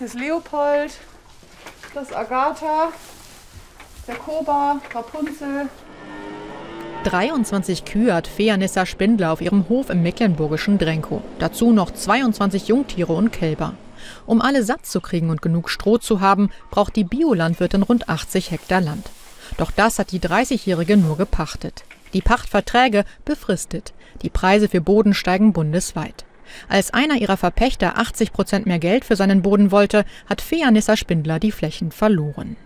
hier ist Leopold, das Agatha, der Koba, Rapunzel. 23 Kühe hat Feanissa Spindler auf ihrem Hof im mecklenburgischen Drenkow. Dazu noch 22 Jungtiere und Kälber. Um alle satt zu kriegen und genug Stroh zu haben, braucht die Biolandwirtin rund 80 Hektar Land. Doch das hat die 30-Jährige nur gepachtet. Die Pachtverträge befristet. Die Preise für Boden steigen bundesweit. Als einer ihrer Verpächter 80 Prozent mehr Geld für seinen Boden wollte, hat Feanissa Spindler die Flächen verloren.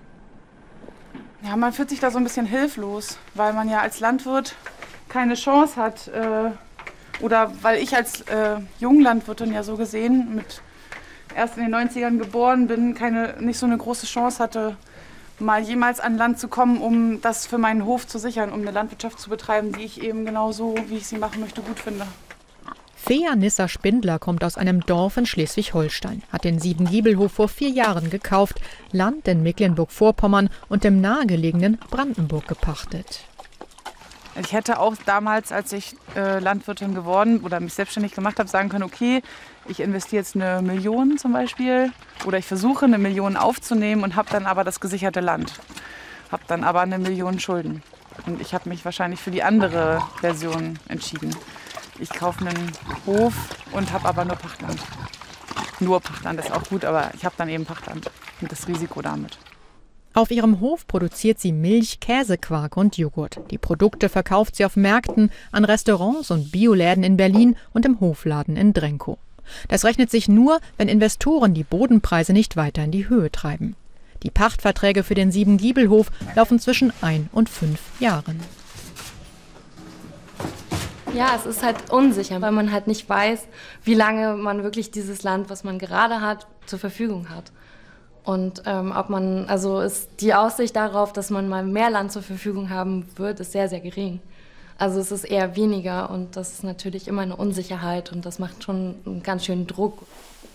Ja, man fühlt sich da so ein bisschen hilflos, weil man ja als Landwirt keine Chance hat. Äh, oder weil ich als äh, Junglandwirtin ja so gesehen mit erst in den 90ern geboren bin, keine, nicht so eine große Chance hatte, mal jemals an Land zu kommen, um das für meinen Hof zu sichern, um eine Landwirtschaft zu betreiben, die ich eben genauso, wie ich sie machen möchte, gut finde. Fea Nissa Spindler kommt aus einem Dorf in Schleswig-Holstein, hat den Siebengiebelhof vor vier Jahren gekauft, Land in Mecklenburg-Vorpommern und dem nahegelegenen Brandenburg gepachtet. Ich hätte auch damals, als ich äh, Landwirtin geworden oder mich selbstständig gemacht habe, sagen können, okay, ich investiere jetzt eine Million zum Beispiel oder ich versuche eine Million aufzunehmen und habe dann aber das gesicherte Land, habe dann aber eine Million Schulden. Und ich habe mich wahrscheinlich für die andere Version entschieden. Ich kaufe einen Hof und habe aber nur Pachtland. Nur Pachtland ist auch gut, aber ich habe dann eben Pachtland und das Risiko damit. Auf ihrem Hof produziert sie Milch, Käse, Quark und Joghurt. Die Produkte verkauft sie auf Märkten, an Restaurants und Bioläden in Berlin und im Hofladen in Drenkow. Das rechnet sich nur, wenn Investoren die Bodenpreise nicht weiter in die Höhe treiben. Die Pachtverträge für den Siebengiebelhof laufen zwischen ein und fünf Jahren. Ja, es ist halt unsicher, weil man halt nicht weiß, wie lange man wirklich dieses Land, was man gerade hat, zur Verfügung hat. Und ähm, ob man, also ist die Aussicht darauf, dass man mal mehr Land zur Verfügung haben wird, ist sehr, sehr gering. Also es ist eher weniger und das ist natürlich immer eine Unsicherheit und das macht schon einen ganz schönen Druck.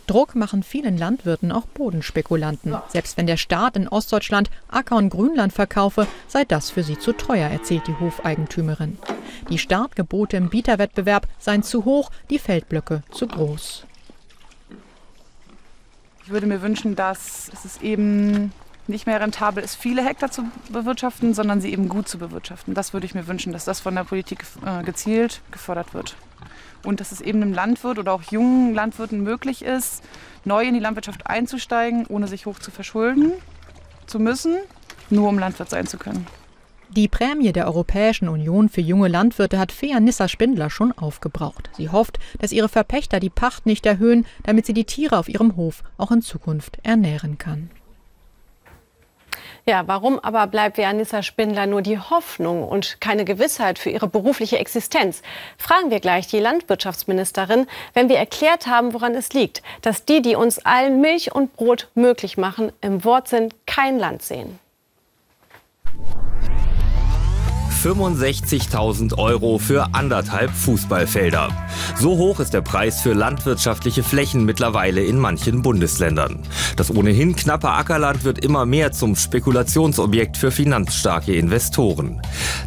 Druck machen vielen Landwirten auch Bodenspekulanten. Selbst wenn der Staat in Ostdeutschland Acker- und Grünland verkaufe, sei das für sie zu teuer, erzählt die Hofeigentümerin. Die Startgebote im Bieterwettbewerb seien zu hoch, die Feldblöcke zu groß. Ich würde mir wünschen, dass es eben nicht mehr rentabel ist, viele Hektar zu bewirtschaften, sondern sie eben gut zu bewirtschaften. Das würde ich mir wünschen, dass das von der Politik äh, gezielt gefördert wird. Und dass es eben einem Landwirt oder auch jungen Landwirten möglich ist, neu in die Landwirtschaft einzusteigen, ohne sich hoch zu verschulden zu müssen, nur um Landwirt sein zu können. Die Prämie der Europäischen Union für junge Landwirte hat Fea Nissa Spindler schon aufgebraucht. Sie hofft, dass ihre Verpächter die Pacht nicht erhöhen, damit sie die Tiere auf ihrem Hof auch in Zukunft ernähren kann. Ja, warum aber bleibt Veanissa Spindler nur die Hoffnung und keine Gewissheit für ihre berufliche Existenz? Fragen wir gleich die Landwirtschaftsministerin, wenn wir erklärt haben, woran es liegt, dass die, die uns allen Milch und Brot möglich machen, im Wortsinn kein Land sehen. 65.000 Euro für anderthalb Fußballfelder. So hoch ist der Preis für landwirtschaftliche Flächen mittlerweile in manchen Bundesländern. Das ohnehin knappe Ackerland wird immer mehr zum Spekulationsobjekt für finanzstarke Investoren.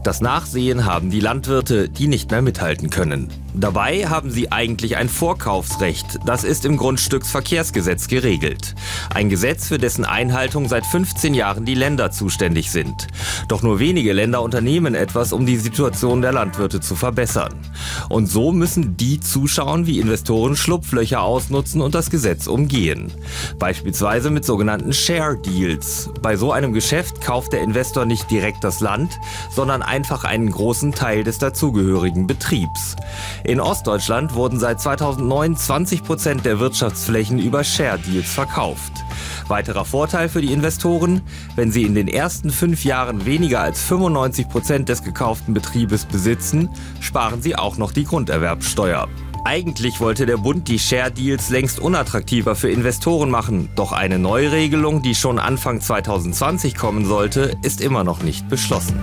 Das Nachsehen haben die Landwirte, die nicht mehr mithalten können. Dabei haben sie eigentlich ein Vorkaufsrecht. Das ist im Grundstücksverkehrsgesetz geregelt. Ein Gesetz, für dessen Einhaltung seit 15 Jahren die Länder zuständig sind. Doch nur wenige Länder unternehmen etwas, um die Situation der Landwirte zu verbessern. Und so müssen die zuschauen, wie Investoren Schlupflöcher ausnutzen und das Gesetz umgehen. Beispielsweise mit sogenannten Share Deals. Bei so einem Geschäft kauft der Investor nicht direkt das Land, sondern einfach einen großen Teil des dazugehörigen Betriebs. In Ostdeutschland wurden seit 2009 20 Prozent der Wirtschaftsflächen über Share Deals verkauft. Weiterer Vorteil für die Investoren, wenn sie in den ersten fünf Jahren weniger als 95 Prozent des gekauften Betriebes besitzen, sparen sie auch noch die Grunderwerbsteuer. Eigentlich wollte der Bund die Share Deals längst unattraktiver für Investoren machen, doch eine Neuregelung, die schon Anfang 2020 kommen sollte, ist immer noch nicht beschlossen.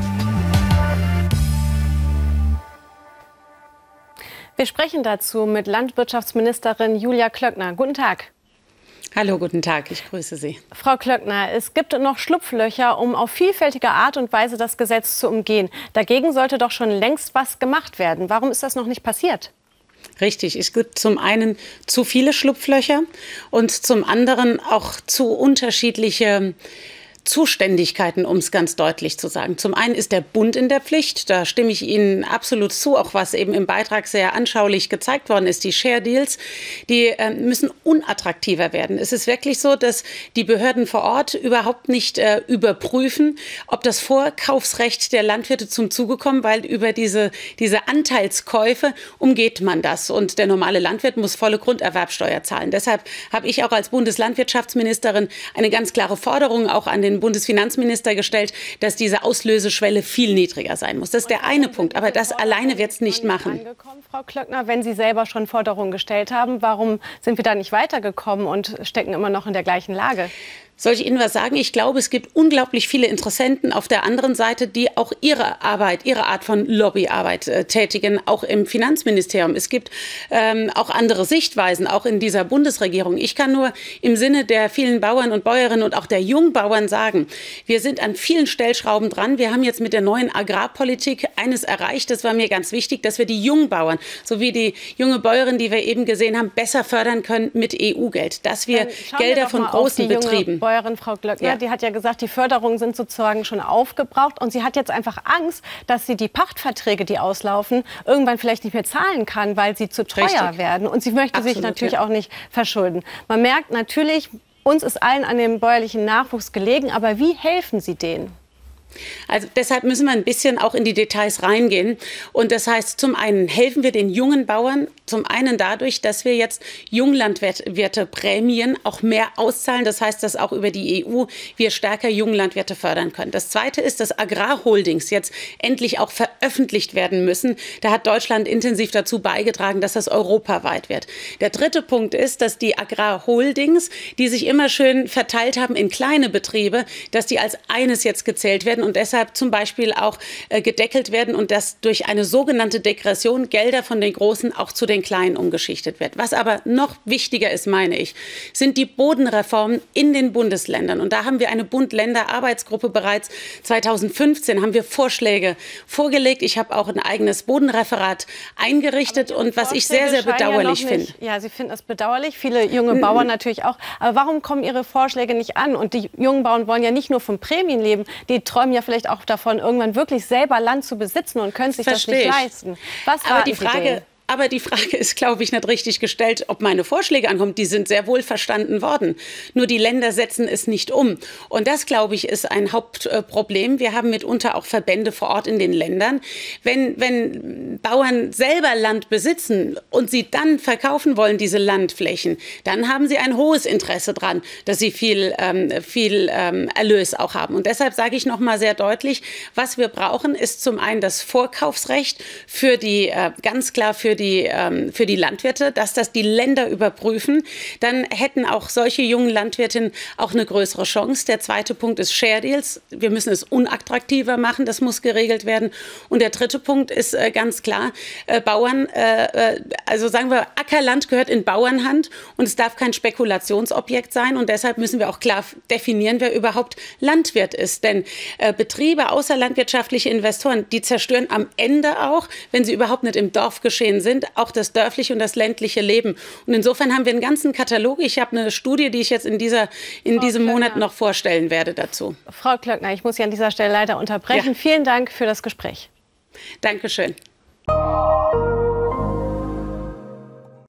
Wir sprechen dazu mit Landwirtschaftsministerin Julia Klöckner. Guten Tag. Hallo, guten Tag, ich grüße Sie. Frau Klöckner, es gibt noch Schlupflöcher, um auf vielfältige Art und Weise das Gesetz zu umgehen. Dagegen sollte doch schon längst was gemacht werden. Warum ist das noch nicht passiert? Richtig, es gibt zum einen zu viele Schlupflöcher und zum anderen auch zu unterschiedliche Zuständigkeiten, um es ganz deutlich zu sagen. Zum einen ist der Bund in der Pflicht, da stimme ich Ihnen absolut zu, auch was eben im Beitrag sehr anschaulich gezeigt worden ist. Die Share Deals, die äh, müssen unattraktiver werden. Es ist wirklich so, dass die Behörden vor Ort überhaupt nicht äh, überprüfen, ob das Vorkaufsrecht der Landwirte zum Zuge kommt, weil über diese, diese Anteilskäufe umgeht man das. Und der normale Landwirt muss volle Grunderwerbsteuer zahlen. Deshalb habe ich auch als Bundeslandwirtschaftsministerin eine ganz klare Forderung auch an den Bundesfinanzminister gestellt, dass diese Auslöseschwelle viel niedriger sein muss. Das ist der eine Punkt. Aber das alleine wird es nicht machen. Frau Klöckner, wenn Sie selber schon Forderungen gestellt haben, warum sind wir da nicht weitergekommen und stecken immer noch in der gleichen Lage? Soll ich Ihnen was sagen? Ich glaube, es gibt unglaublich viele Interessenten auf der anderen Seite, die auch ihre Arbeit, ihre Art von Lobbyarbeit äh, tätigen, auch im Finanzministerium. Es gibt ähm, auch andere Sichtweisen, auch in dieser Bundesregierung. Ich kann nur im Sinne der vielen Bauern und Bäuerinnen und auch der Jungbauern sagen, wir sind an vielen Stellschrauben dran. Wir haben jetzt mit der neuen Agrarpolitik eines erreicht. Das war mir ganz wichtig, dass wir die Jungbauern sowie die junge Bäuerin, die wir eben gesehen haben, besser fördern können mit EU-Geld. Dass wir Gelder wir von großen Betrieben Steuerin, Frau Glöckner, ja. die hat ja gesagt, die Förderungen sind sozusagen schon aufgebraucht. Und sie hat jetzt einfach Angst, dass sie die Pachtverträge, die auslaufen, irgendwann vielleicht nicht mehr zahlen kann, weil sie zu teuer Richtig. werden. Und sie möchte Absolut, sich natürlich ja. auch nicht verschulden. Man merkt natürlich, uns ist allen an dem bäuerlichen Nachwuchs gelegen. Aber wie helfen Sie denen? Also deshalb müssen wir ein bisschen auch in die Details reingehen. Und das heißt, zum einen helfen wir den jungen Bauern, zum einen dadurch, dass wir jetzt Junglandwirte Prämien auch mehr auszahlen. Das heißt, dass auch über die EU wir stärker Junglandwirte fördern können. Das zweite ist, dass Agrarholdings jetzt endlich auch veröffentlicht werden müssen. Da hat Deutschland intensiv dazu beigetragen, dass das europaweit wird. Der dritte Punkt ist, dass die Agrarholdings, die sich immer schön verteilt haben in kleine Betriebe, dass die als eines jetzt gezählt werden werden und deshalb zum Beispiel auch äh, gedeckelt werden und dass durch eine sogenannte Degression Gelder von den Großen auch zu den Kleinen umgeschichtet wird. Was aber noch wichtiger ist, meine ich, sind die Bodenreformen in den Bundesländern. Und da haben wir eine Bund-Länder-Arbeitsgruppe bereits 2015 haben wir Vorschläge vorgelegt. Ich habe auch ein eigenes Bodenreferat eingerichtet und was ich sehr, sehr bedauerlich ja finde. Ja, Sie finden das bedauerlich. Viele junge Bauern natürlich auch. Aber warum kommen Ihre Vorschläge nicht an? Und die jungen Bauern wollen ja nicht nur von Prämien leben, die träumen träumen ja vielleicht auch davon, irgendwann wirklich selber Land zu besitzen und können sich Versteh das nicht leisten. Was Aber die Frage, aber die Frage ist, glaube ich, nicht richtig gestellt, ob meine Vorschläge ankommen. Die sind sehr wohl verstanden worden. Nur die Länder setzen es nicht um. Und das, glaube ich, ist ein Hauptproblem. Wir haben mitunter auch Verbände vor Ort in den Ländern. Wenn, wenn Bauern selber Land besitzen und sie dann verkaufen wollen, diese Landflächen, dann haben sie ein hohes Interesse daran, dass sie viel, ähm, viel ähm, Erlös auch haben. Und deshalb sage ich noch mal sehr deutlich, was wir brauchen, ist zum einen das Vorkaufsrecht für die, äh, ganz klar für die, ähm, für die Landwirte, dass das die Länder überprüfen. Dann hätten auch solche jungen Landwirtinnen auch eine größere Chance. Der zweite Punkt ist Share Deals. Wir müssen es unattraktiver machen. Das muss geregelt werden. Und der dritte Punkt ist äh, ganz klar, äh, Bauern, äh, äh also sagen wir, Ackerland gehört in Bauernhand und es darf kein Spekulationsobjekt sein. Und deshalb müssen wir auch klar definieren, wer überhaupt Landwirt ist. Denn äh, Betriebe, außerlandwirtschaftliche Investoren, die zerstören am Ende auch, wenn sie überhaupt nicht im Dorf geschehen sind, sind, auch das dörfliche und das ländliche Leben. Und insofern haben wir einen ganzen Katalog. Ich habe eine Studie, die ich jetzt in, dieser, in diesem Klöckner. Monat noch vorstellen werde dazu. Frau Klöckner, ich muss Sie an dieser Stelle leider unterbrechen. Ja. Vielen Dank für das Gespräch. Dankeschön.